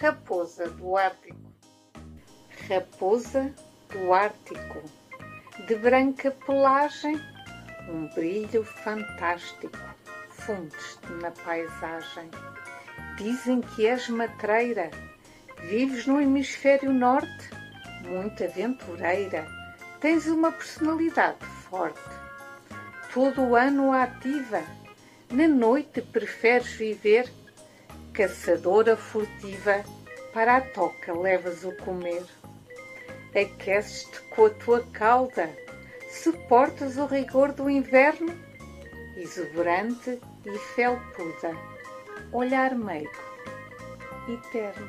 Raposa do Ártico. Raposa do Ártico, de branca pelagem, um brilho fantástico, fundes-te na paisagem. Dizem que és matreira, vives no hemisfério norte, muito aventureira, tens uma personalidade forte. Todo o ano ativa, na noite preferes viver, caçadora furtiva, para a toca levas o comer. Aqueces-te com a tua cauda, suportas o rigor do inverno, exuberante e felpuda, olhar meigo, eterno.